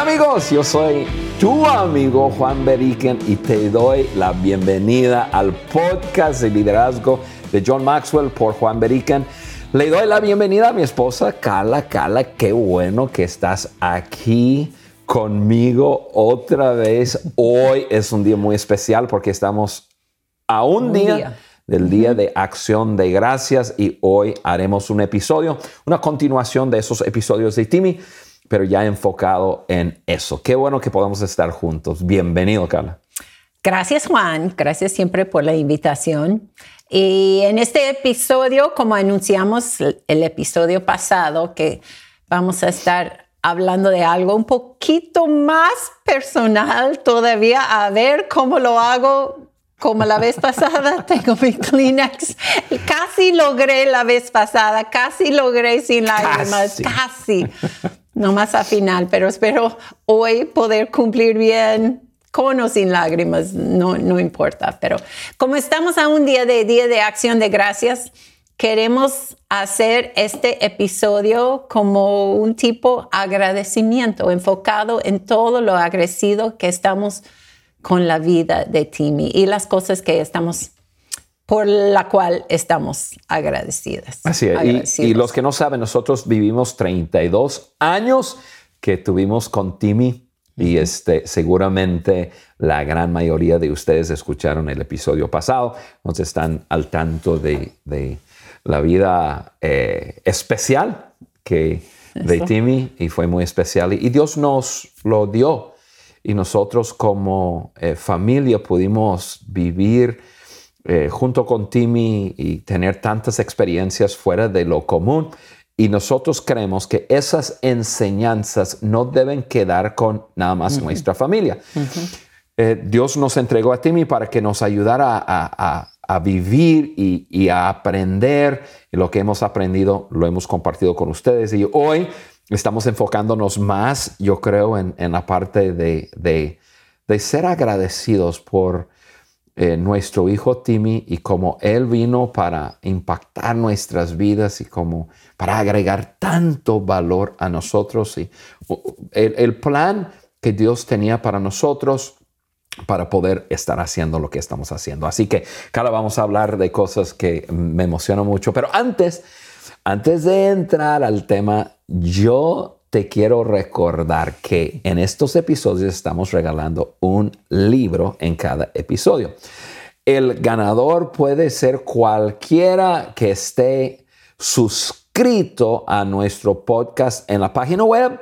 Hola amigos, yo soy tu amigo Juan Beriken y te doy la bienvenida al podcast de liderazgo de John Maxwell por Juan Beriken. Le doy la bienvenida a mi esposa Carla. Carla, qué bueno que estás aquí conmigo otra vez. Hoy es un día muy especial porque estamos a un, día, del Día de Acción de Gracias y hoy haremos un episodio, una continuación de esos episodios de Timmy, pero ya enfocado en eso. Qué bueno que podamos estar juntos. Bienvenido, Carla. Gracias, Juan. Gracias siempre por la invitación. Y en este episodio, como anunciamos el episodio pasado, que vamos a estar hablando de algo un poquito más personal todavía, a ver cómo lo hago. Como la vez pasada, tengo mi Kleenex. Casi logré la vez pasada, casi logré sin lágrimas, casi. No más a final, pero espero hoy poder cumplir bien con o sin lágrimas, no, no importa. Pero como estamos a un día de Día de Acción de Gracias, queremos hacer este episodio como un tipo agradecimiento, enfocado en todo lo agradecido que estamos con la vida de Timmy y las cosas que estamos por la cual estamos agradecidas. Así es. Y, los que no saben, nosotros vivimos 32 años que tuvimos con Timmy y este, seguramente la gran mayoría de ustedes escucharon el episodio pasado, entonces están al tanto de, de la vida eh, especial que de Timmy y fue muy especial. Y Dios nos lo dio y nosotros como eh, familia pudimos vivir eh, junto con Timmy y tener tantas experiencias fuera de lo común. Y nosotros creemos que esas enseñanzas no deben quedar con nada más nuestra familia. Dios nos entregó a Timmy para que nos ayudara a a vivir y, a aprender. lo que hemos aprendido lo hemos compartido con ustedes. Y hoy estamos enfocándonos más, yo creo, en, la parte de, ser agradecidos por eh, nuestro hijo Timmy y cómo él vino para impactar nuestras vidas y como para agregar tanto valor a nosotros. Y el, plan que Dios tenía para nosotros para poder estar haciendo lo que estamos haciendo. Así que, cara, vamos a hablar de cosas que me emocionan mucho. Pero antes, antes de entrar al tema, yo te quiero recordar que en estos episodios estamos regalando un libro en cada episodio. El ganador puede ser cualquiera que esté suscrito a nuestro podcast en la página web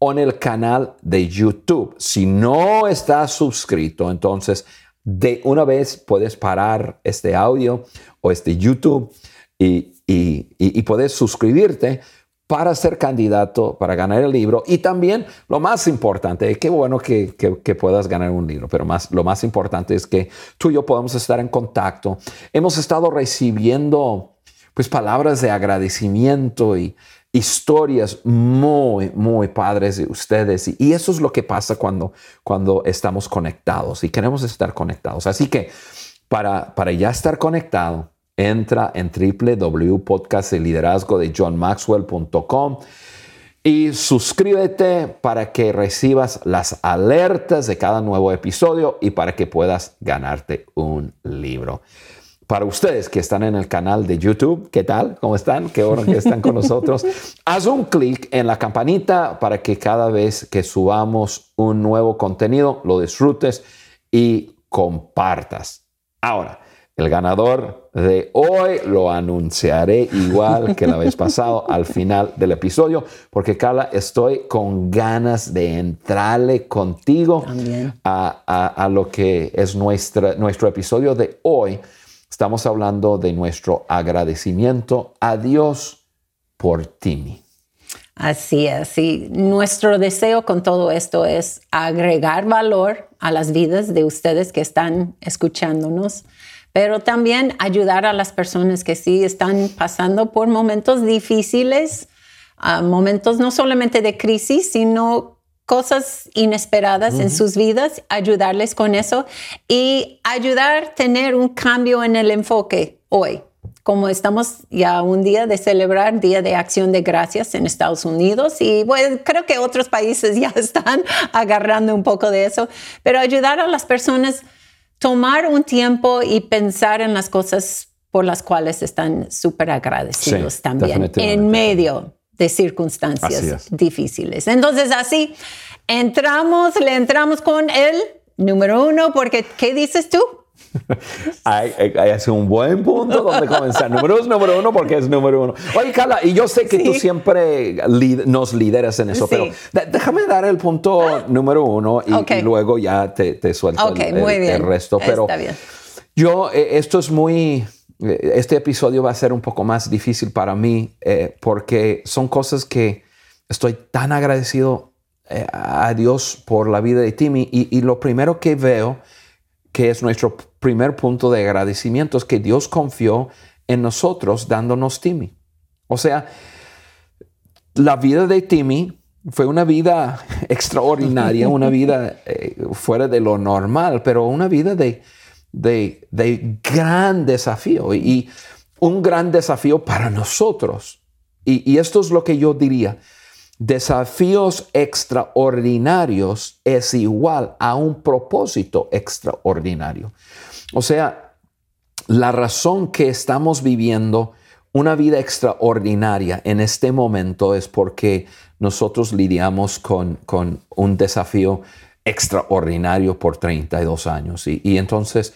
o en el canal de YouTube. Si no estás suscrito, entonces de una vez puedes parar este audio o este YouTube y, y, puedes suscribirte para ser candidato, para ganar el libro. Y también lo más importante, qué bueno que, que, puedas ganar un libro, pero más, lo más importante es que tú y yo podamos estar en contacto. Hemos estado recibiendo pues palabras de agradecimiento y historias muy, muy padres de ustedes. Y eso es lo que pasa cuando, cuando estamos conectados y queremos estar conectados. Así que para, para ya estar conectado, entra en www.podcastliderazgo de johnmaxwell.com y suscríbete para que recibas las alertas de cada nuevo episodio y para que puedas ganarte un libro para ustedes que están en el canal de YouTube, ¿qué tal? ¿Cómo están? Qué bueno que están con nosotros. Haz un clic en la campanita para que cada vez que subamos un nuevo contenido lo disfrutes y compartas. Ahora, el ganador de hoy lo anunciaré igual que la vez pasado al final del episodio, porque Carla, estoy con ganas de entrarle contigo a, a, lo que es nuestra, nuestro episodio de hoy. Estamos hablando de nuestro agradecimiento a Dios por Timmy. Así es, y nuestro deseo con todo esto es agregar valor a las vidas de ustedes que están escuchándonos, pero también ayudar a las personas que sí están pasando por momentos difíciles, ah, momentos no solamente de crisis, sino cosas inesperadas en sus vidas, ayudarles con eso y ayudar a tener un cambio en el enfoque hoy. como estamos ya un día de celebrar Día de Acción de Gracias en Estados Unidos y bueno, creo que otros países ya están agarrando un poco de eso, pero ayudar a las personas tomar un tiempo y pensar en las cosas por las cuales están súper agradecidos también en medio de circunstancias difíciles. Entonces así entramos, le entramos con el número uno, porque ¿qué dices tú? Hay, un buen punto donde comenzar. número uno, número uno, porque es número uno. Oye, Carla, y yo sé que tú siempre nos lideras en eso, pero déjame dar el punto ah. número uno y, luego ya te, te suelto el, resto. Pero yo, eh, esto es muy eh, este episodio va a ser un poco más difícil para mí eh, porque son cosas que estoy tan agradecido eh, a Dios por la vida de Timmy y, lo primero que veo que es nuestro primer punto de agradecimiento es que Dios confió en nosotros dándonos Timmy. O sea, la vida de Timmy fue una vida extraordinaria, una vida fuera de lo normal, pero una vida de, de, gran desafío y un gran desafío para nosotros. Y, esto es lo que yo diría. Desafíos extraordinarios es igual a un propósito extraordinario. O sea, la razón que estamos viviendo una vida extraordinaria en este momento es porque nosotros lidiamos con, con un desafío extraordinario por 32 años. Y, entonces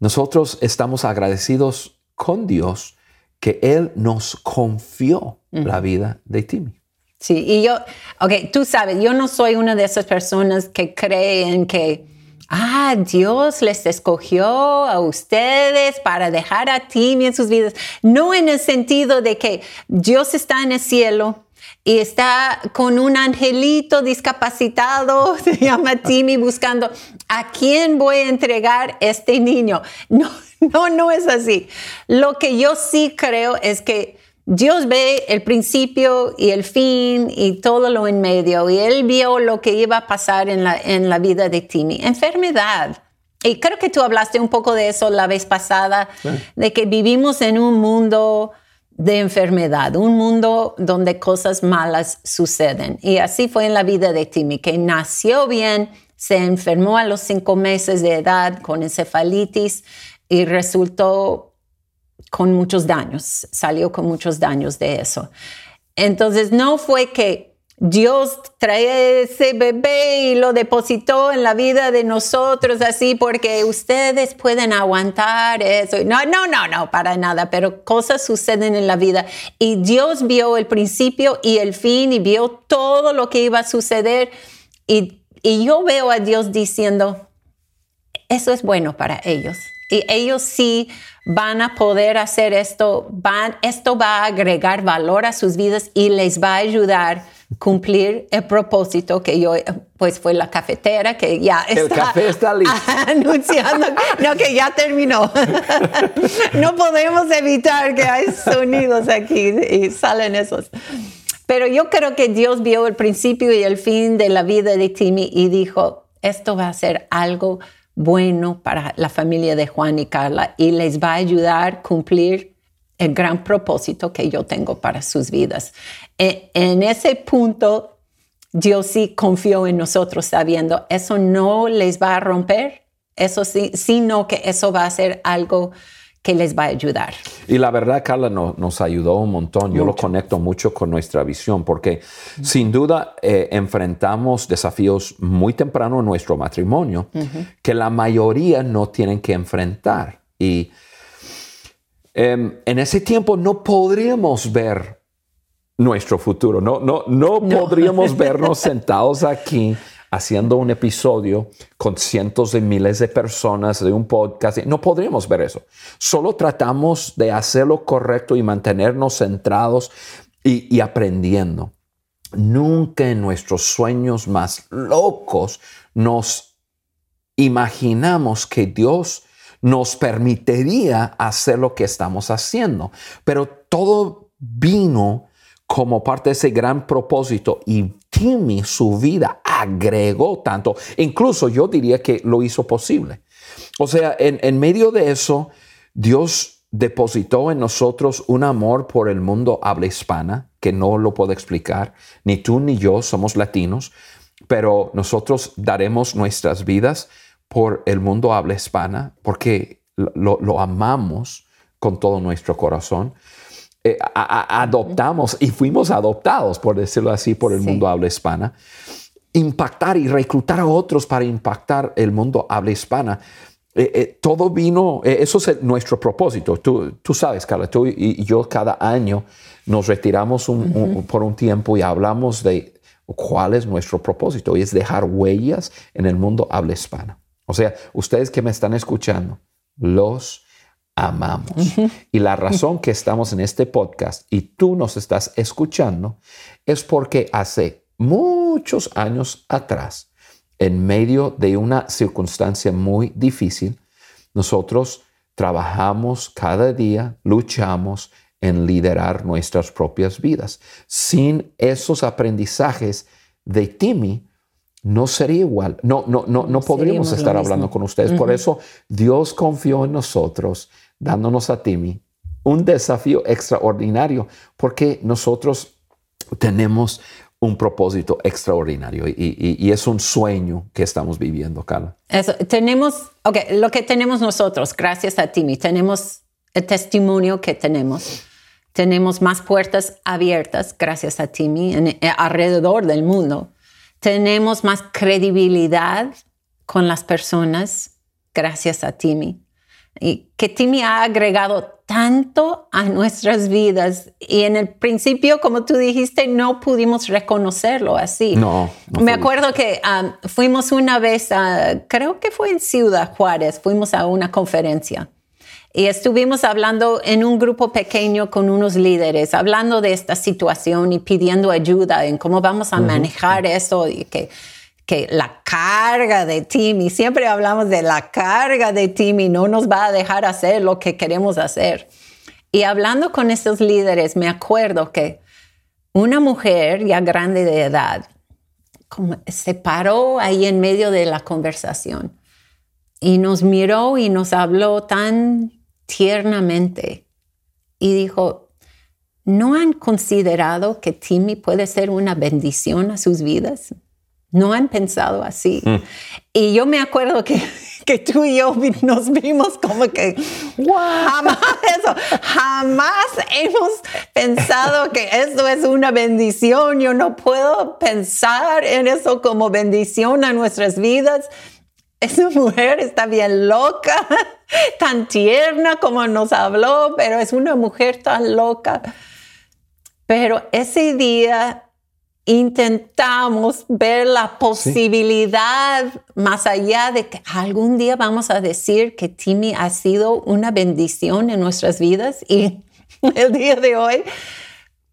nosotros estamos agradecidos con Dios que Él nos confió la vida de Timmy. Sí, y yo, ok, tú sabes, yo no soy una de esas personas que creen que, ah, Dios les escogió a ustedes para dejar a Timmy en sus vidas. No en el sentido de que Dios está en el cielo y está con un angelito discapacitado, se llama Timmy, buscando a quién voy a entregar este niño. No, no, no es así. Lo que yo sí creo es que Dios ve el principio y el fin y todo lo en medio. Y Él vio lo que iba a pasar en la, en la vida de Timmy. Enfermedad. Y creo que tú hablaste un poco de eso la vez pasada, de que vivimos en un mundo de enfermedad, un mundo donde cosas malas suceden. Y así fue en la vida de Timmy, que nació bien, se enfermó a los cinco meses de edad con encefalitis y resultó con muchos daños, salió con muchos daños de eso. Entonces no fue que Dios trae ese bebé y lo depositó en la vida de nosotros así porque ustedes pueden aguantar eso. No, no, no, no, para nada, pero cosas suceden en la vida y Dios vio el principio y el fin y vio todo lo que iba a suceder y, y yo veo a Dios diciendo, eso es bueno para ellos. Y ellos sí van a poder hacer esto, van, esto va a agregar valor a sus vidas y les va a ayudar cumplir el propósito que yo, pues fue la cafetera que ya está. El café está listo. Anunciando, no, que ya terminó. no podemos evitar que hay sonidos aquí y salen esos. Pero yo creo que Dios vio el principio y el fin de la vida de Timmy y dijo, esto va a ser algo bueno para la familia de Juan y Carla y les va a ayudar a cumplir el gran propósito que yo tengo para sus vidas. E, en ese punto, Dios sí confió en nosotros sabiendo, eso no les va a romper, eso sí, sino que eso va a ser algo que les va a ayudar. Y la verdad, Carla, nos ayudó un montón. Yo lo conecto mucho con nuestra visión, porque sin duda eh, enfrentamos desafíos muy temprano en nuestro matrimonio que la mayoría no tienen que enfrentar. Y Em, en ese tiempo no podríamos ver nuestro futuro, no, no, no, podríamos vernos sentados aquí haciendo un episodio con cientos de miles de personas de un podcast. No podríamos ver eso. Solo tratamos de hacer lo correcto y mantenernos centrados y, y aprendiendo. Nunca en nuestros sueños más locos nos imaginamos que Dios nos permitiría hacer lo que estamos haciendo. Pero todo vino como parte de ese gran propósito y Timmy su vida agregó tanto, incluso yo diría que lo hizo posible. O sea, en, medio de eso, Dios depositó en nosotros un amor por el mundo habla hispana que no lo puedo explicar. Ni tú ni yo somos latinos, pero nosotros daremos nuestras vidas por el mundo habla hispana porque lo, amamos con todo nuestro corazón. Eh, adoptamos y fuimos adoptados, por decirlo así, por el mundo habla hispana. Impactar y reclutar a otros para impactar el mundo habla hispana. Eh, eh, todo vino, eso es nuestro propósito. Tú, tú sabes, Carla, tú y, yo cada año nos retiramos por un tiempo y hablamos de cuál es nuestro propósito y es dejar huellas en el mundo habla hispana. O sea, ustedes que me están escuchando, los amamos. Y la razón que estamos en este podcast y tú nos estás escuchando es porque hace muchos años atrás, en medio de una circunstancia muy difícil, nosotros trabajamos cada día, luchamos en liderar nuestras propias vidas. Sin esos aprendizajes de Timmy, no sería igual. No, no, no, no podríamos estar hablando con ustedes. Por eso Dios confió en nosotros, dándonos a Timmy un desafío extraordinario, porque nosotros tenemos un propósito extraordinario y, es un sueño que estamos viviendo, Carla. Eso, tenemos, ok, lo que tenemos nosotros, gracias a Timmy, tenemos el testimonio que tenemos. Tenemos más puertas abiertas gracias a Timmy en, alrededor del mundo tenemos más credibilidad con las personas gracias a Timmy. Y que Timmy ha agregado tanto a nuestras vidas y en el principio, como tú dijiste, no pudimos reconocerlo así. No. Me acuerdo que um, fuimos una vez, a, creo que fue en Ciudad Juárez, fuimos a una conferencia y estuvimos hablando en un grupo pequeño con unos líderes, hablando de esta situación y pidiendo ayuda en cómo vamos a manejar eso y que, que la carga de Timmy, siempre hablamos de la carga de Timmy, no nos va a dejar hacer lo que queremos hacer. Y hablando con esos líderes, me acuerdo que una mujer ya grande de edad se paró ahí en medio de la conversación y nos miró y nos habló tan tiernamente y dijo, ¿no han considerado que Timmy puede ser una bendición a sus vidas? No han pensado así. Mm. Y yo me acuerdo que, que, tú y yo nos vimos como que jamás eso, jamás hemos pensado que esto es una bendición. Yo no puedo pensar en eso como bendición a nuestras vidas esa mujer está bien loca, tan tierna como nos habló, pero es una mujer tan loca. Pero ese día intentamos ver la posibilidad más allá de que algún día vamos a decir que Timmy ha sido una bendición en nuestras vidas y el día de hoy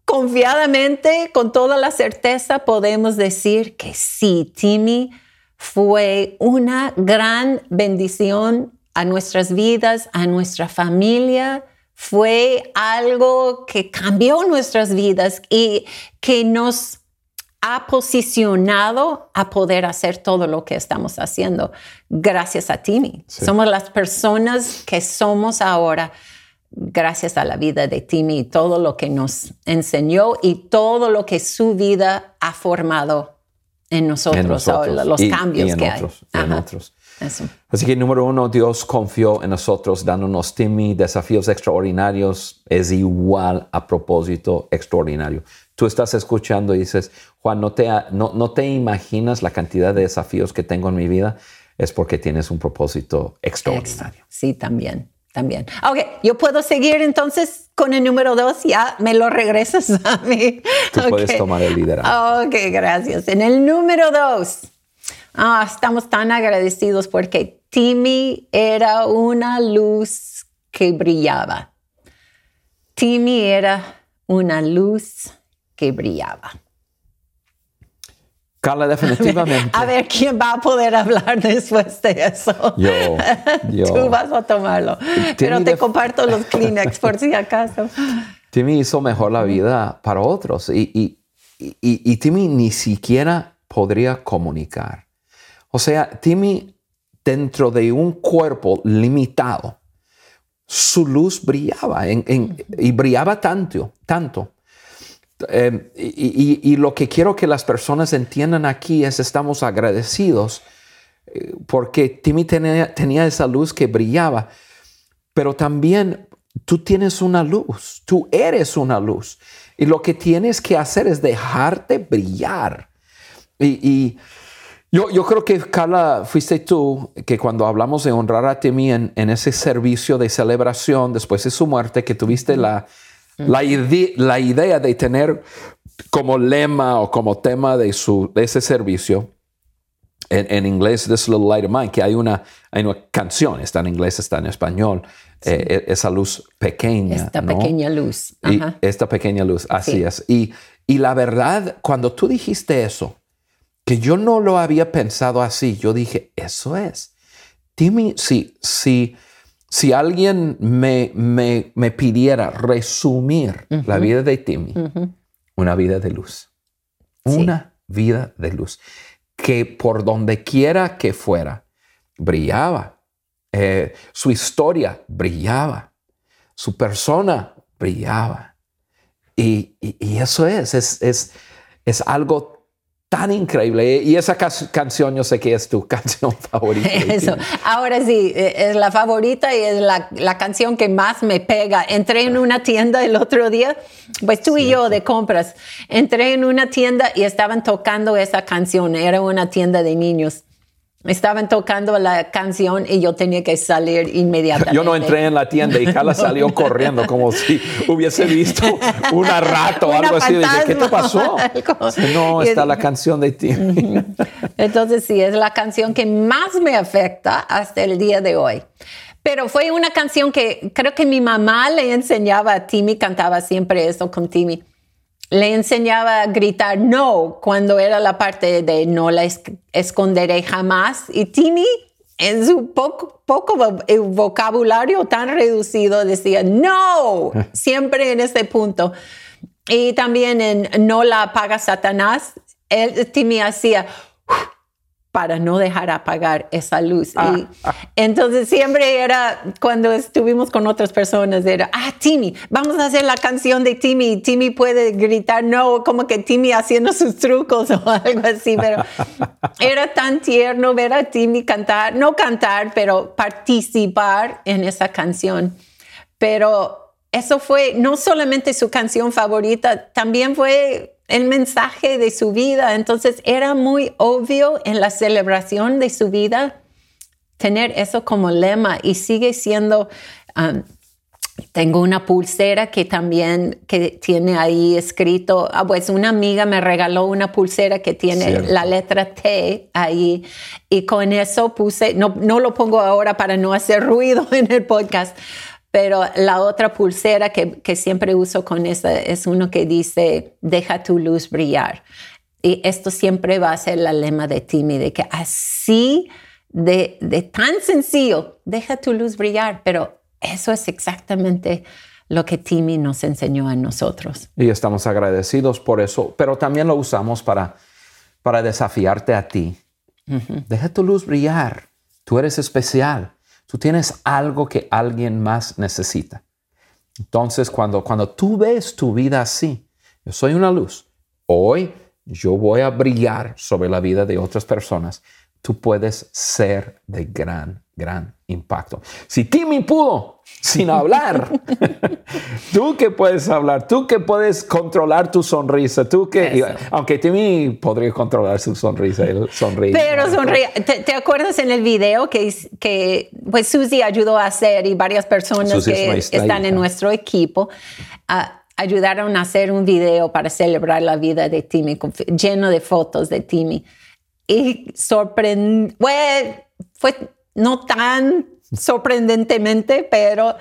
confiadamente, con toda la certeza, podemos decir que sí, Timmy fue una gran bendición a nuestras vidas, a nuestra familia. Fue algo que cambió nuestras vidas y que nos ha posicionado a poder hacer todo lo que estamos haciendo gracias a Timmy. Somos las personas que somos ahora gracias a la vida de Timmy y todo lo que nos enseñó y todo lo que su vida ha formado en nosotros, los cambios en que otros, hay. En otros. Así que número uno, Dios confió en nosotros dándonos Timmy, desafíos extraordinarios, es igual a propósito extraordinario. Tú estás escuchando y dices, Juan, no te, no, no te imaginas la cantidad de desafíos que tengo en mi vida, es porque tienes un propósito extraordinario. Sí, también también. Ok, yo puedo seguir entonces con el número dos, ya me lo regresas a mí. Tú puedes tomar el liderazgo. Ok, gracias. En el número dos, ah, estamos tan agradecidos porque Timmy era una luz que brillaba. Timmy era una luz que brillaba. Carla, definitivamente. A ver, quién va a poder hablar después de eso. Yo, yo. Tú vas a tomarlo. Pero te comparto los Kleenex por si acaso. Timmy hizo mejor la vida para otros y, y, y, y Timmy ni siquiera podría comunicar. O sea, Timmy dentro de un cuerpo limitado su luz brillaba y brillaba tanto, tanto. Eh, y, lo que quiero que las personas entiendan aquí es estamos agradecidos eh, porque Timmy tenía, tenía esa luz que brillaba, pero también tú tienes una luz, tú eres una luz. Y lo que tienes que hacer es dejarte brillar. Y, yo, yo, creo que, Carla, fuiste tú que cuando hablamos de honrar a Timmy en, en ese servicio de celebración después de su muerte, que tuviste la, la, la, idea de tener como lema o como tema de, su, ese servicio, en, inglés, This Little Light of Mine, que hay una, hay una canción, está en inglés, está en español, eh, e, esa luz pequeña. Esta pequeña luz. esta pequeña luz, así es. Y, y la verdad, cuando tú dijiste eso, que yo no lo había pensado así, yo dije, eso es. Dime si, si, si alguien me, me, me pidiera resumir la vida de Timmy, una vida de luz. Una vida de luz. Que por donde quiera que fuera, brillaba. Eh, su historia brillaba. Su persona brillaba. Y, y, eso es, es, es, es algo tan increíble. Y esa canción yo sé que es tu canción favorita. Eso. Ahora sí, e, es la favorita y es la, la, canción que más me pega. Entré en una tienda el otro día, pues tú y yo de compras. Entré en una tienda y estaban tocando esa canción. Era una tienda de niños. Estaban tocando la canción y yo tenía que salir inmediatamente. Yo no entré en la tienda y Carla salió corriendo como si hubiese visto una rata o algo así. Dije, ¿qué te pasó? no, está la canción de ti. Entonces sí, es la canción que más me afecta hasta el día de hoy. Pero fue una canción que creo que mi mamá le enseñaba a Timmy, cantaba siempre eso con Timmy le enseñaba a gritar no cuando era la parte de no la esconderé jamás. Y Timmy, en su poco, poco vocabulario tan reducido, decía no, siempre en ese punto. Y también en no la apaga Satanás, él, Timmy hacía para no dejar apagar esa luz. y ah, ah. entonces siempre era, cuando estuvimos con otras personas, era, ah, Timmy, vamos a hacer la canción de Timmy. Timmy puede gritar, no, como que Timmy haciendo sus trucos o algo así, pero era tan tierno ver a Timmy cantar, no cantar, pero participar en esa canción. Pero eso fue no solamente su canción favorita, también fue el mensaje de su vida. Entonces era muy obvio en la celebración de su vida tener eso como lema y sigue siendo... Um, tengo una pulsera que también que tiene ahí escrito, ah, pues una amiga me regaló una pulsera que tiene la letra T ahí y con eso puse, no, no lo pongo ahora para no hacer ruido en el podcast, pero la otra pulsera que, que siempre uso con esa es uno que dice, deja tu luz brillar. Y esto siempre va a ser la lema de Timmy, de que así de, de, tan sencillo, deja tu luz brillar, pero eso es exactamente lo que Timmy nos enseñó a nosotros. Y estamos agradecidos por eso, pero también lo usamos para, para desafiarte a ti. Deja tu luz brillar, tú eres especial. Tú tienes algo que alguien más necesita. Entonces, cuando, cuando tú ves tu vida así, yo soy una luz, hoy yo voy a brillar sobre la vida de otras personas, tú puedes ser de gran, gran impacto. Si Timmy pudo sin hablar, tú que puedes hablar, tú que puedes controlar tu sonrisa, tú que, aunque Timmy podría controlar su sonrisa, él sonríe. Pero sonríe. ¿Te, acuerdas en el video que, que pues Susie ayudó a hacer y varias personas que están en nuestro equipo? ayudaron a hacer un video para celebrar la vida de Timmy, lleno de fotos de Timmy. Y sorprendió, fue no tan sorprendentemente, pero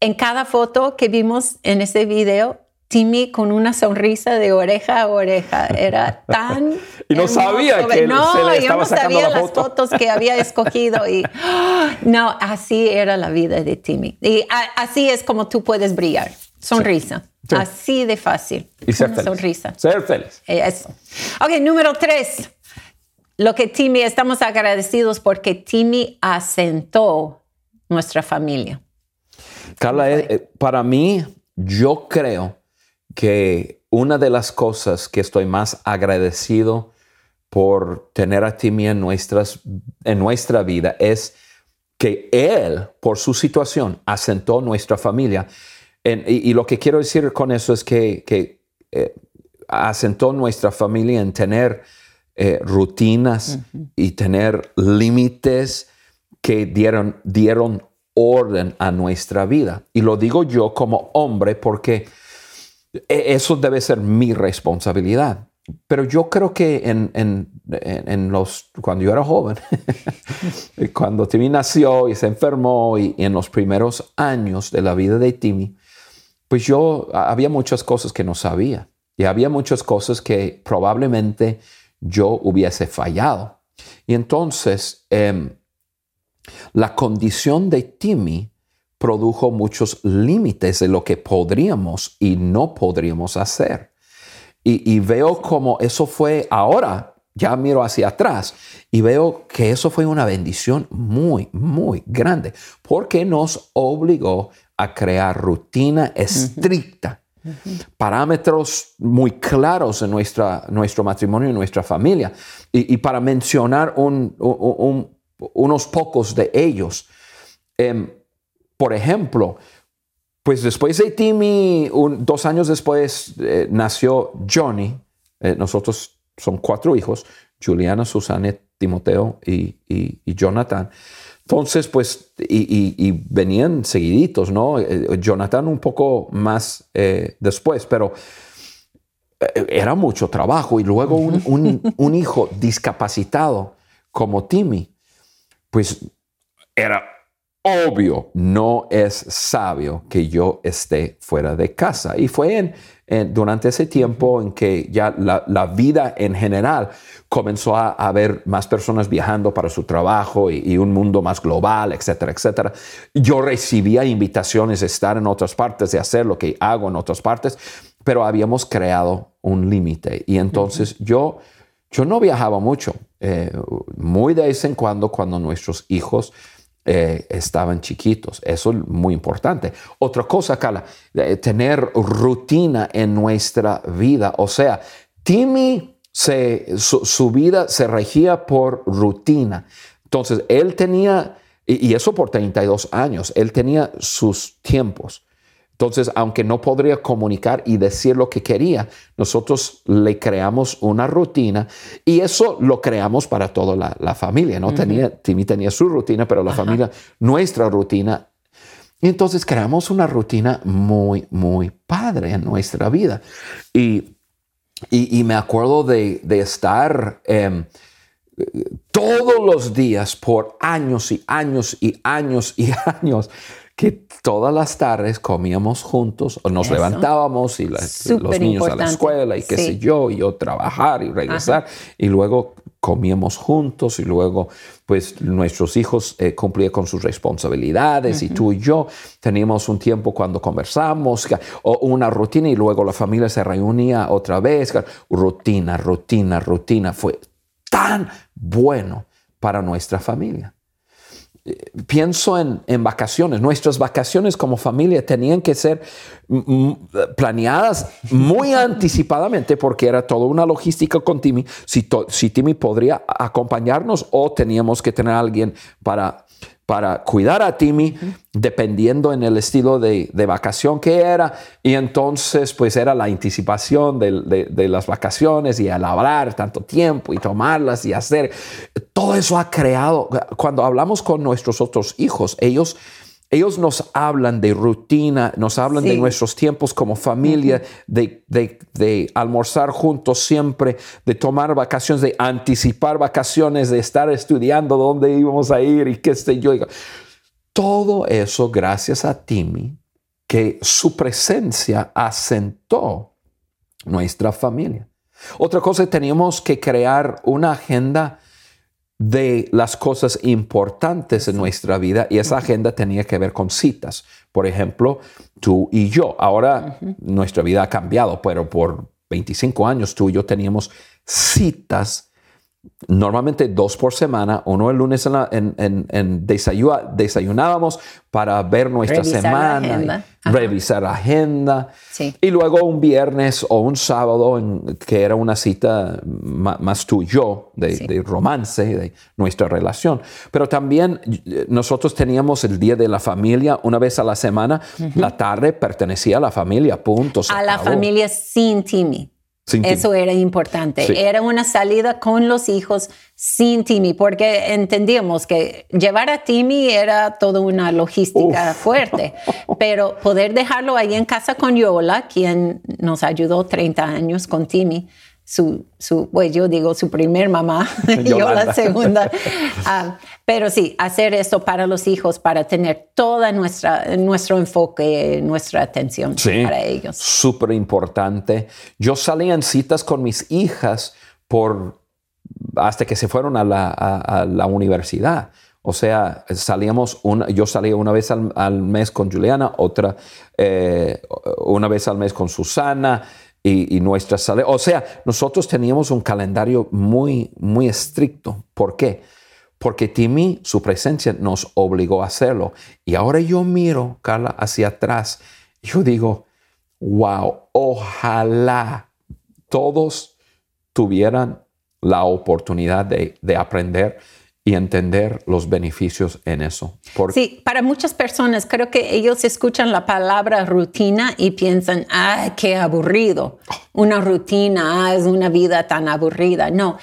en cada foto que vimos en ese video, Timmy con una sonrisa de oreja a oreja. Era tan. y no sabía que no, se le estaba yo no sabía las fotos que había escogido. Y no, así era la vida de Timmy. Y así es como tú puedes brillar. Sonrisa. Así de fácil. Y ser feliz. Sonrisa. Ser feliz. Eso. Ok, número tres. Lo que Timmy, estamos agradecidos porque Timmy asentó nuestra familia. Carla, eh, eh, para mí, yo creo que una de las cosas que estoy más agradecido por tener a Timmy en, nuestras, en nuestra vida es que Él, por su situación, asentó nuestra familia. y, lo que quiero decir con eso es que, que eh, asentó nuestra familia en tener rutinas y tener límites que dieron, dieron orden a nuestra vida. Y lo digo yo como hombre porque e, eso debe ser mi responsabilidad. Pero yo creo que en, en, los, cuando yo era joven, cuando Timmy nació y se enfermó y, en los primeros años de la vida de Timmy, pues yo había muchas cosas que no sabía y había muchas cosas que probablemente yo hubiese fallado. Y entonces, em, la condición de Timmy produjo muchos límites de lo que podríamos y no podríamos hacer. Y, veo como eso fue ahora, ya miro hacia atrás y veo que eso fue una bendición muy, muy grande, porque nos obligó a crear rutina estricta, parámetros muy claros en nuestra, nuestro matrimonio y nuestra familia. Y, para mencionar un, unos pocos de ellos. Em, por ejemplo, pues después de Timmy, dos años después eh, nació Johnny. Eh, nosotros son cuatro hijos, Juliana, Susana, Timoteo y, Jonathan. Entonces, pues, y, venían seguiditos, ¿no? Eh, Jonathan un poco más después, pero era mucho trabajo. Y luego un, un hijo discapacitado como Timmy pues era obvio, no es sabio que yo esté fuera de casa. Y fue en, durante ese tiempo en que ya la, vida en general comenzó a haber más personas viajando para su trabajo y, un mundo más global, etcétera, etcétera. Yo recibía invitaciones de estar en otras partes, de hacer lo que hago en otras partes, pero habíamos creado un límite. Y entonces yo yo no viajaba mucho, eh, muy de vez en cuando cuando nuestros hijos eh, estaban chiquitos. Eso es muy importante. Otra cosa, Carla, tener rutina en nuestra vida. O sea, Timmy, se, su, vida se regía por rutina. Entonces, él tenía, y, y eso por 32 años, él tenía sus tiempos. Entonces, aunque no podría comunicar y decir lo que quería, nosotros le creamos una rutina y eso lo creamos para toda la, familia, ¿no? tenía, Timmy tenía su rutina, pero la familia, nuestra rutina. Y entonces creamos una rutina muy, muy padre en nuestra vida. Y, y, me acuerdo de, estar... Em, todos los días por años y años y años y años que todas las tardes comíamos juntos, o nos levantábamos y los niños a la escuela y qué sé yo, y yo trabajar y regresar, y luego comíamos juntos y luego pues nuestros hijos eh, cumplían con sus responsabilidades y tú y yo teníamos un tiempo cuando conversamos o una rutina y luego la familia se reunía otra vez, rutina, rutina, rutina, fue tan bueno para nuestra familia pienso en, vacaciones. Nuestras vacaciones como familia tenían que ser planeadas muy anticipadamente porque era toda una logística con Timmy. Si, si Timmy podría acompañarnos o teníamos que tener a alguien para para cuidar a Timmy, dependiendo en el estilo de, vacación que era. Y entonces, pues era la anticipación de, las vacaciones y a labrar tanto tiempo y tomarlas y hacer. Todo eso ha creado, cuando hablamos con nuestros otros hijos, ellos ellos nos hablan de rutina, nos hablan de nuestros tiempos como familia, de, almorzar juntos siempre, de tomar vacaciones, de anticipar vacaciones, de estar estudiando dónde íbamos a ir y qué sé yo. Todo eso gracias a Timmy, que su presencia asentó nuestra familia. Otra cosa, teníamos que crear una agenda de las cosas importantes en nuestra vida y esa agenda tenía que ver con citas. Por ejemplo, tú y yo. Ahora nuestra vida ha cambiado, pero por 25 años tú y yo teníamos citas normalmente dos por semana, uno el lunes en, la- en- en- en desayuna- desayunábamos para ver nuestra Revisar la semana, agenda. y Ajá. revisar la agenda. Sí. Y luego un viernes o un sábado, que era una cita más tú y yo, de, Sí. de romance, de nuestra relación. Pero también eh, nosotros teníamos el Día de la Familia una vez a la semana. La tarde pertenecía a la familia, punto. a la acabó. familia sin Timmy. Sin. Eso era importante. Sí. Era una salida con los hijos sin Timmy, porque entendíamos que llevar a Timmy era toda una logística fuerte. Pero poder dejarlo ahí en casa con Yola, quien nos ayudó 30 años con Timmy, su, su pues yo digo su primer mamá, yo la segunda. Ah, pero sí, hacer eso para los hijos, para tener nuestra, nuestro enfoque, nuestra atención Sí, para ellos. súper importante. Yo salía en citas con mis hijas por hasta que se fueron a la, a- a la universidad. O sea, salíamos una, yo salía una vez al, al mes con Juliana, otra eh, una vez al mes con Susana y, y nuestra sale. O sea, nosotros teníamos un calendario muy, muy estricto. ¿Por qué? Porque Timmy, su presencia nos obligó a hacerlo. Y ahora yo miro, Carla, hacia atrás. Yo digo, wow, ojalá todos tuvieran la oportunidad de, de aprender y entender los beneficios en eso. Porque Sí, para muchas personas creo que ellos escuchan la palabra rutina y piensan, ah, qué aburrido. Una rutina, ah, es una vida tan aburrida. No,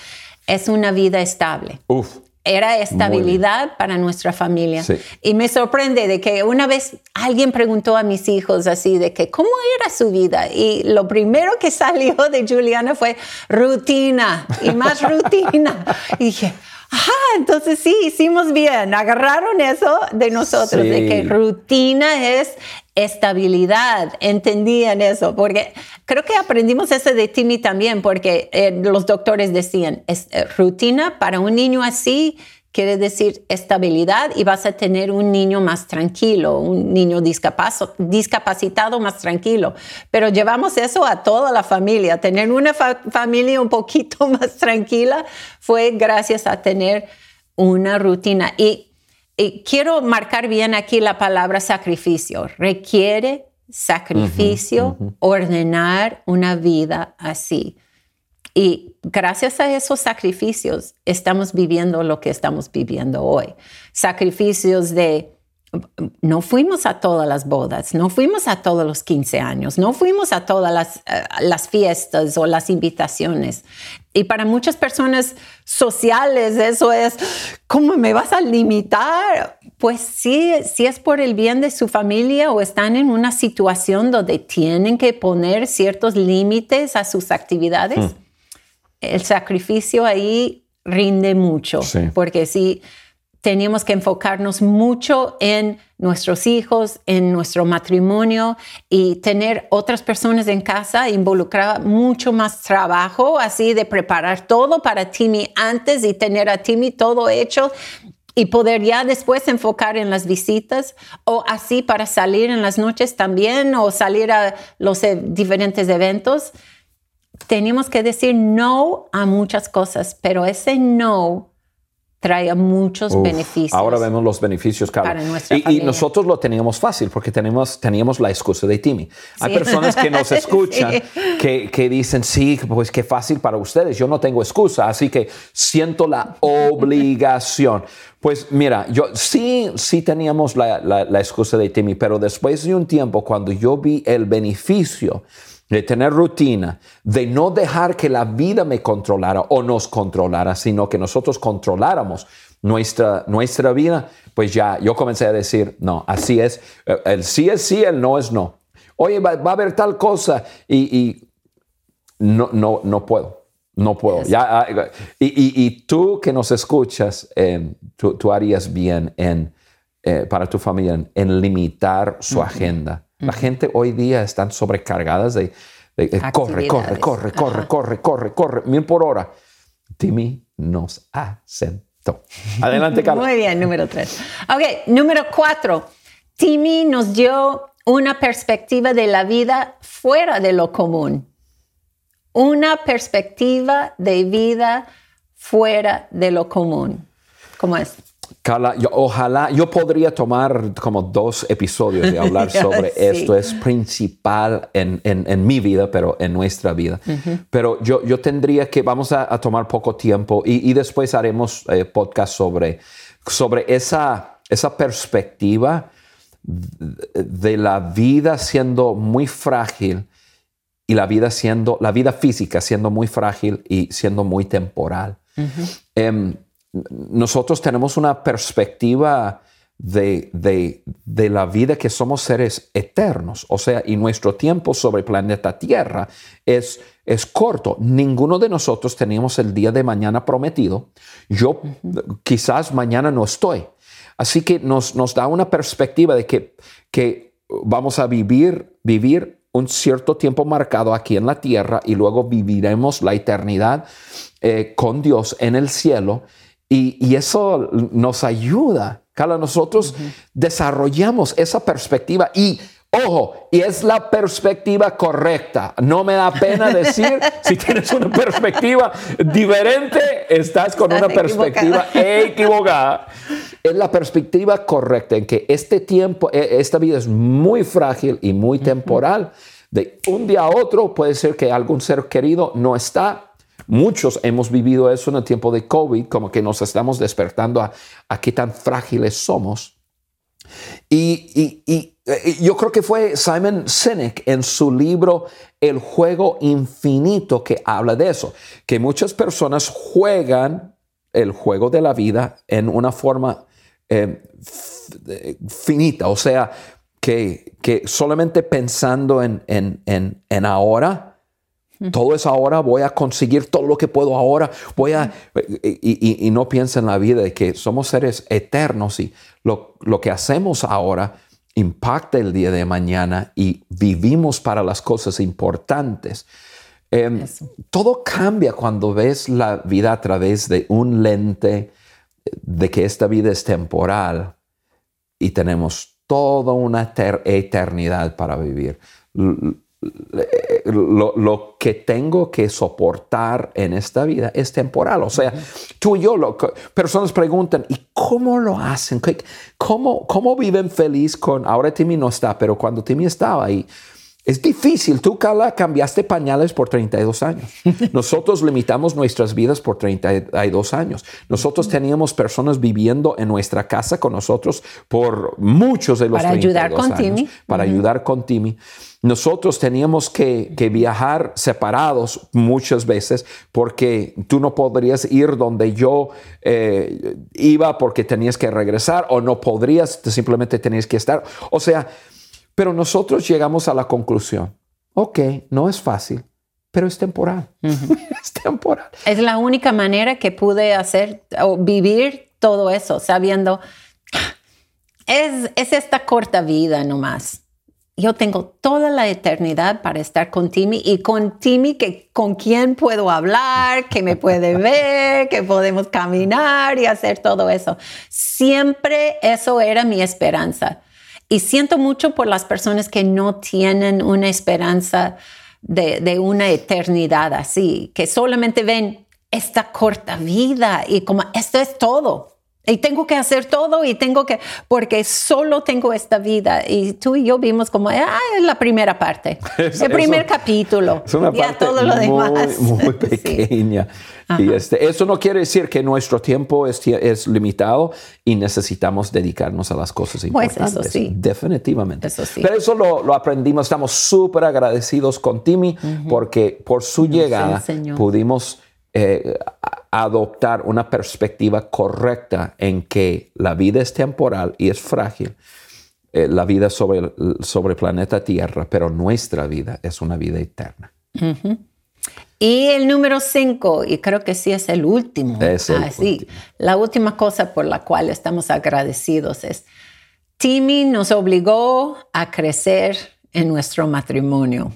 es una vida estable. Uf, Era estabilidad para nuestra familia. Sí. Y me sorprende de que una vez alguien preguntó a mis hijos así de que cómo era su vida y lo primero que salió de Juliana fue rutina y más rutina. y dije, ajá, entonces sí, hicimos bien. Agarraron eso de nosotros, Sí. de que rutina es estabilidad. Entendían eso, porque creo que aprendimos eso de Timmy también, porque eh, los doctores decían, es, eh, rutina para un niño así quiere decir estabilidad y vas a tener un niño más tranquilo, un niño discapacitado más tranquilo. Pero llevamos eso a toda la familia. Tener una fa- familia un poquito más tranquila fue gracias a tener una rutina. Y, y quiero marcar bien aquí la palabra sacrificio. Requiere sacrificio ordenar una vida así. Y gracias a esos sacrificios estamos viviendo lo que estamos viviendo hoy. Sacrificios de, no fuimos a todas las bodas, no fuimos a todos los 15 años, no fuimos a todas las, eh, las fiestas o las invitaciones. Y para muchas personas sociales eso es, ¿cómo me vas a limitar? Pues sí, si es por el bien de su familia o están en una situación donde tienen que poner ciertos límites a sus actividades el sacrificio ahí rinde mucho, Sí. porque sí teníamos que enfocarnos mucho en nuestros hijos, en nuestro matrimonio y tener otras personas en casa involucraba mucho más trabajo, así de preparar todo para Timmy antes y tener a Timmy todo hecho y poder ya después enfocar en las visitas o así para salir en las noches también o salir a los eh, diferentes eventos tenemos que decir no a muchas cosas, pero ese no trae muchos Uf, beneficios. Ahora vemos los beneficios, Carla. Para nuestra y, y nosotros lo teníamos fácil porque tenemos, teníamos la excusa de Timmy. Hay Sí. personas que nos escuchan Sí. que, que dicen, sí, pues qué fácil para ustedes. Yo no tengo excusa, así que siento la obligación. Pues mira, yo sí, sí teníamos la, la- la excusa de Timmy, pero después de un tiempo, cuando yo vi el beneficio de tener rutina, de no dejar que la vida me controlara o nos controlara, sino que nosotros controláramos nuestra, nuestra vida, pues ya yo comencé a decir, no, así es, Eh, el sí es sí, el no es no. Oye, va, va a haber tal cosa y, y no, no, no puedo. No puedo. Ya, ah, y, y- y tú que nos escuchas, eh, tú, tú harías bien en, eh, para tu familia en, en limitar su agenda. La gente hoy día están sobrecargadas de, de- de corre, corre, corre, corre, Ajá. corre, corre, corre, mil por hora. Timmy nos asentó. Adelante, Carla. Muy bien, número tres. Ok, número cuatro. Timmy nos dio una perspectiva de la vida fuera de lo común. Una perspectiva de vida fuera de lo común. ¿Cómo es? Carla, yo, ojalá, yo podría tomar como dos episodios y hablar sobre esto. Es principal en, en, mi vida, pero en nuestra vida. Pero yo, yo tendría que, vamos a, tomar poco tiempo y, y después haremos eh, podcast sobre, sobre esa, esa perspectiva de la vida siendo muy frágil y la vida siendo, la vida física siendo muy frágil y siendo muy temporal nosotros tenemos una perspectiva de, la vida que somos seres eternos, o sea, y nuestro tiempo sobre el planeta Tierra es, es corto. Ninguno de nosotros tenemos el día de mañana prometido. Yo quizás mañana no estoy. Así que nos, nos da una perspectiva de que, que vamos a vivir, vivir un cierto tiempo marcado aquí en la tierra y luego viviremos la eternidad eh, con Dios en el cielo y, eso nos ayuda. Carla, nosotros desarrollamos esa perspectiva y Ojo, y es la perspectiva correcta. No me da pena decir, si tienes una perspectiva diferente, estás con una perspectiva equivocada. Es la perspectiva correcta en que este tiempo, e, esta vida es muy frágil y muy temporal. De un día a otro puede ser que algún ser querido no está Muchos hemos vivido eso en el tiempo de COVID, como que nos estamos despertando a, qué tan frágiles somos. Y, yo creo que fue Simon Sinek en su libro El juego infinito que habla de eso, que muchas personas juegan el juego de la vida en una forma eh, finita, o sea, que, solamente pensando en, en ahora, todo es ahora, voy a conseguir todo lo que puedo ahora, voy a... Y, no piensa en la vida de que somos seres eternos y lo, que hacemos ahora impacta el día de mañana y vivimos para las cosas importantes. Em, todo cambia cuando ves la vida a través de un lente de que esta vida es temporal y tenemos toda una eternidad para vivir lo, que tengo que soportar en esta vida es temporal. O sea, tú y yo, lo, personas preguntan, ¿y cómo lo hacen? ¿Cómo, ¿Cómo viven feliz con, ahora Timmy no está, pero cuando Timmy estaba ahí? Es difícil. Tú, Carla, cambiaste pañales por 32 años. Nosotros limitamos nuestras vidas por 32 años. Nosotros teníamos personas viviendo en nuestra casa con nosotros por muchos de los para ayudar con Timmy. Para ayudar con Timmy. Nosotros teníamos que, viajar separados muchas veces porque tú no podrías ir donde yo eh, iba porque tenías que regresar o no podrías, simplemente tenías que estar. O sea, pero nosotros llegamos a la conclusión, ok, no es fácil, pero es temporal. es temporal. Es la única manera que pude hacer o vivir todo eso, sabiendo, es, es esta corta vida nomás. Yo tengo toda la eternidad para estar con Timmy y con Timmy que con quien puedo hablar, que me puede ver, que podemos caminar y hacer todo eso. Siempre eso era mi esperanza. Y siento mucho por las personas que no tienen una esperanza de, una eternidad así, que solamente ven esta corta vida y como esto es todo. Y tengo que hacer todo y tengo que, porque solo tengo esta vida. Y tú y yo vimos como, ah, es la primera parte, el primer capítulo. Es una parte todo lo muy, demás. muy pequeña. Y este, eso no quiere decir que nuestro tiempo es, es, limitado y necesitamos dedicarnos a las cosas importantes. Pues eso sí. Definitivamente. Eso sí. Pero eso lo, lo aprendimos. Estamos súper agradecidos con Timmy porque por su llegada pudimos eh, adoptar una perspectiva correcta en que la vida es temporal y es frágil, eh, la vida sobre, sobre el planeta Tierra, pero nuestra vida es una vida eterna. Y el número cinco, y creo que sí es el último. Es el ah, último. La última cosa por la cual estamos agradecidos es, Timmy nos obligó a crecer en nuestro matrimonio.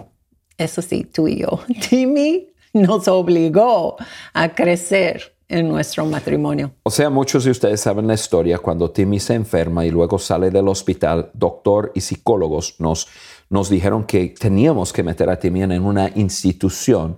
Eso sí, tú y yo. Timmy nos obligó a crecer en nuestro matrimonio. O sea, muchos de ustedes saben la historia cuando Timmy se enferma y luego sale del hospital, doctor y psicólogos nos, nos dijeron que teníamos que meter a Timmy en una institución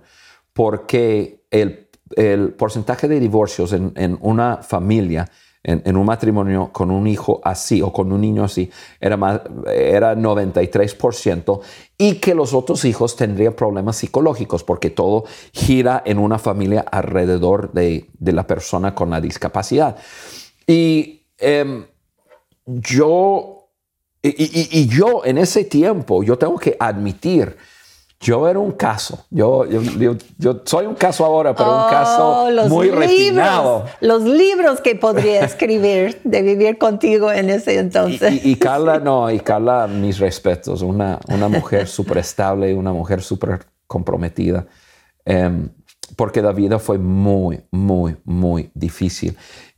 porque el, el porcentaje de divorcios en, en una familia, en, un matrimonio con un hijo así o con un niño así, era, más, era 93% y que los otros hijos tendrían problemas psicológicos porque todo gira en una familia alrededor de, de la persona con la discapacidad. Y eh, yo, y yo en ese tiempo, yo tengo que admitir, yo era un caso. Yo, yo, yo, yo, soy un caso ahora, pero oh, un caso muy libros, refinado. Los libros que podría escribir de vivir contigo en ese entonces. Y, y, y Carla, no, y Carla, mis respetos, una, una mujer súper estable, una mujer súper comprometida, um, porque la vida fue muy, muy, muy difícil.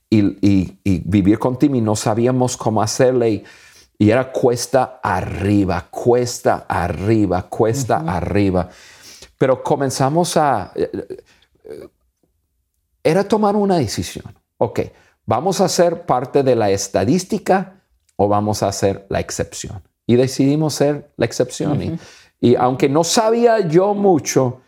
Y, y, y vivir con Timmy no sabíamos cómo hacerle. Y, y era cuesta arriba, cuesta arriba, cuesta uh -huh. arriba. Pero comenzamos a... Era tomar una decisión. Ok, ¿vamos a ser parte de la estadística o vamos a ser la excepción? Y decidimos ser la excepción. Uh -huh. y, y aunque no sabía yo mucho,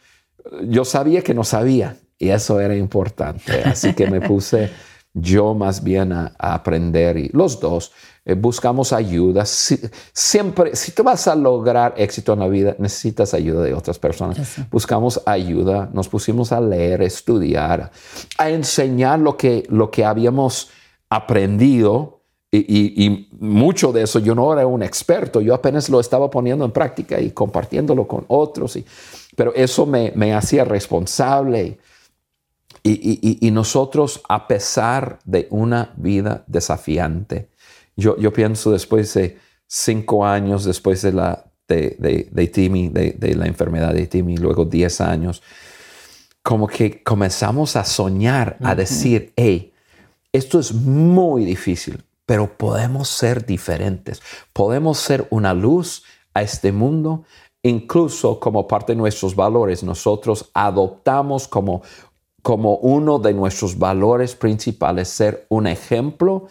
yo sabía que no sabía. Y eso era importante. Así que me puse yo más bien a, a aprender y los dos eh, buscamos ayuda. Si, siempre, si tú vas a lograr éxito en la vida, necesitas ayuda de otras personas. Buscamos ayuda, nos pusimos a leer, estudiar, a enseñar lo que, lo que habíamos aprendido. Y, y, y, mucho de eso yo no era un experto, yo apenas lo estaba poniendo en práctica y compartiéndolo con otros. Y, pero eso me, me hacía responsable. Y, nosotros, a pesar de una vida desafiante, yo, yo pienso después de cinco años, después de, la, de, de, de Timmy, de, de, la enfermedad de Timmy, luego diez años, como que comenzamos a soñar, a decir, hey, esto es muy difícil, pero podemos ser diferentes, podemos ser una luz a este mundo. Incluso como parte de nuestros valores, nosotros adoptamos como como uno de nuestros valores principales ser un ejemplo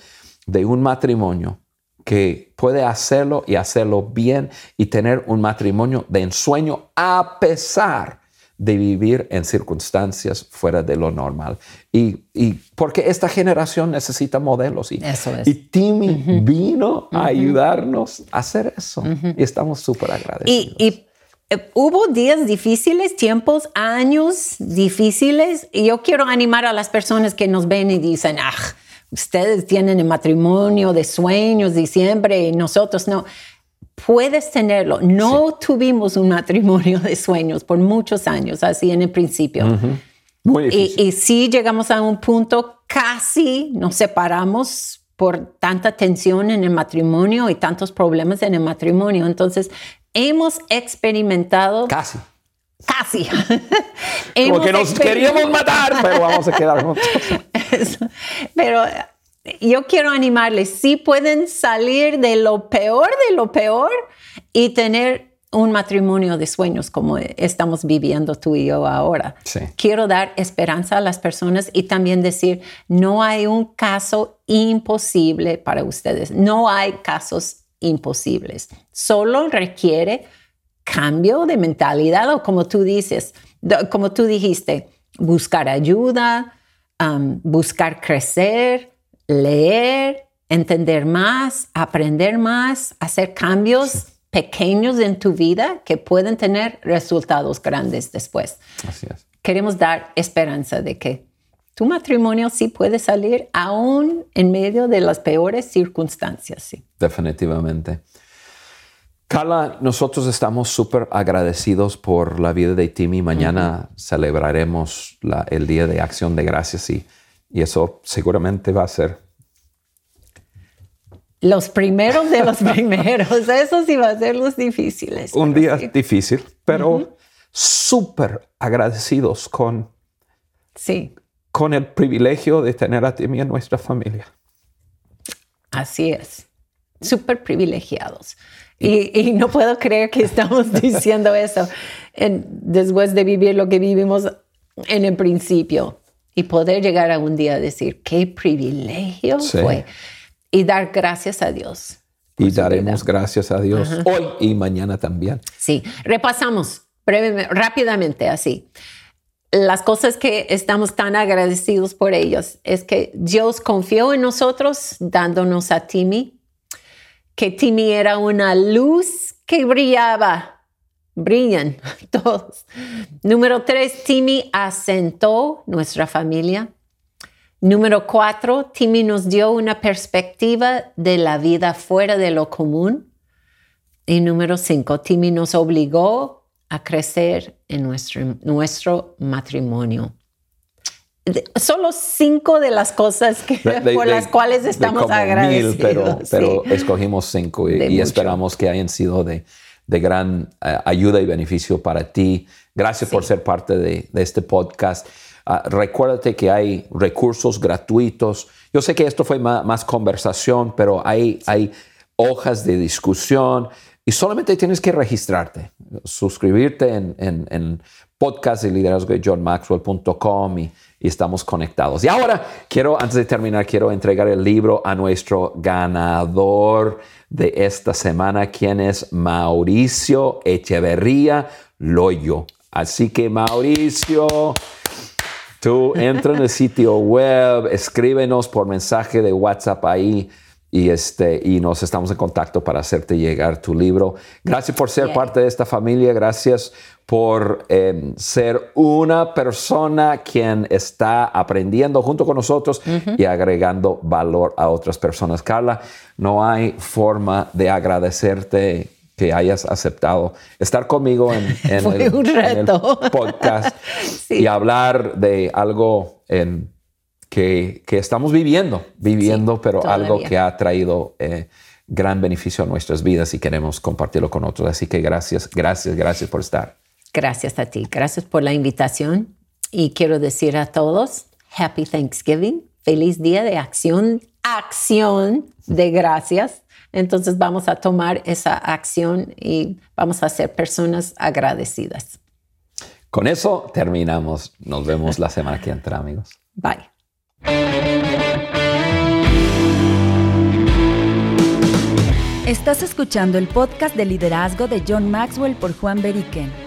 de un matrimonio que puede hacerlo y hacerlo bien y tener un matrimonio de ensueño a pesar de vivir en circunstancias fuera de lo normal. Y, y porque esta generación necesita modelos. Y, eso es. y Timmy uh -huh. vino uh -huh. a ayudarnos a hacer eso. Uh -huh. Y estamos súper agradecidos. Y, y Hubo días difíciles, tiempos, años difíciles. Y yo quiero animar a las personas que nos ven y dicen, ah, ustedes tienen el matrimonio de sueños diciembre y nosotros no. Puedes tenerlo. No sí. tuvimos un matrimonio de sueños por muchos años, así en el principio. Uh -huh. Muy difícil. Y, y sí llegamos a un punto, casi nos separamos por tanta tensión en el matrimonio y tantos problemas en el matrimonio. Entonces, hemos experimentado. Casi. Casi. Como que nos queríamos matar, pero vamos a quedar juntos. pero yo quiero animarles, sí pueden salir de lo peor de lo peor y tener un matrimonio de sueños como estamos viviendo tú y yo ahora. Sí. Quiero dar esperanza a las personas y también decir, no hay un caso imposible para ustedes, no hay casos imposibles. Solo requiere cambio de mentalidad o como tú dices, como tú dijiste, buscar ayuda, um, buscar crecer, leer, entender más, aprender más, hacer cambios pequeños en tu vida que pueden tener resultados grandes después. Así es. Queremos dar esperanza de que tu matrimonio sí puede salir aún en medio de las peores circunstancias. Sí. Definitivamente. Carla, nosotros estamos súper agradecidos por la vida de Timmy. Mañana uh -huh. celebraremos la, el Día de Acción de Gracias y, y, eso seguramente va a ser... Los primeros de los primeros. Eso sí va a ser los difíciles. Un día sí. difícil, pero uh -huh. súper agradecidos con... Sí con el privilegio de tener a Timmy en nuestra familia. Así es, súper privilegiados. Y, y, no puedo creer que estamos diciendo eso en, después de vivir lo que vivimos en el principio y poder llegar a un día a decir qué privilegio sí. fue y dar gracias a Dios. Y daremos vida. gracias a Dios Ajá. hoy y mañana también. Sí, repasamos brevemente, rápidamente así las cosas que estamos tan agradecidos por ellos es que Dios confió en nosotros dándonos a Timmy, que Timmy era una luz que brillaba, brillan todos. Número tres, Timmy asentó nuestra familia. Número cuatro, Timmy nos dio una perspectiva de la vida fuera de lo común. Y número cinco, Timmy nos obligó a crecer en nuestro, nuestro matrimonio. Solo cinco de las cosas que, por las cuales estamos agradecidos. pero, pero escogimos cinco y, esperamos que hayan sido de, de gran eh, ayuda y beneficio para ti. Gracias por ser parte de, de este podcast. Uh, recuérdate que hay recursos gratuitos. Yo sé que esto fue más, más conversación, pero hay, hay hojas de discusión y solamente tienes que registrarte, suscribirte en, en, podcast de liderazgo de johnmaxwell.com y, y, estamos conectados. Y ahora quiero, antes de terminar, quiero entregar el libro a nuestro ganador de esta semana, quien es Mauricio Echeverría Loyo. Así que Mauricio, tú entra en el sitio web, escríbenos por mensaje de WhatsApp ahí y, este, y nos estamos en contacto para hacerte llegar tu libro. Gracias por ser parte de esta familia, gracias por em, ser una persona quien está aprendiendo junto con nosotros y agregando valor a otras personas. Carla, no hay forma de agradecerte que hayas aceptado estar conmigo en, el, podcast y hablar de algo en que, estamos viviendo, viviendo, pero algo que ha traído eh, gran beneficio a nuestras vidas y queremos compartirlo con otros. Así que gracias, gracias, gracias por estar. Gracias a ti, gracias por la invitación y quiero decir a todos, Happy Thanksgiving, feliz día de acción, acción de gracias. Entonces vamos a tomar esa acción y vamos a ser personas agradecidas. Con eso terminamos. Nos vemos la semana que entra, amigos. Bye. Estás escuchando el podcast de liderazgo de John Maxwell por Juan Beriken.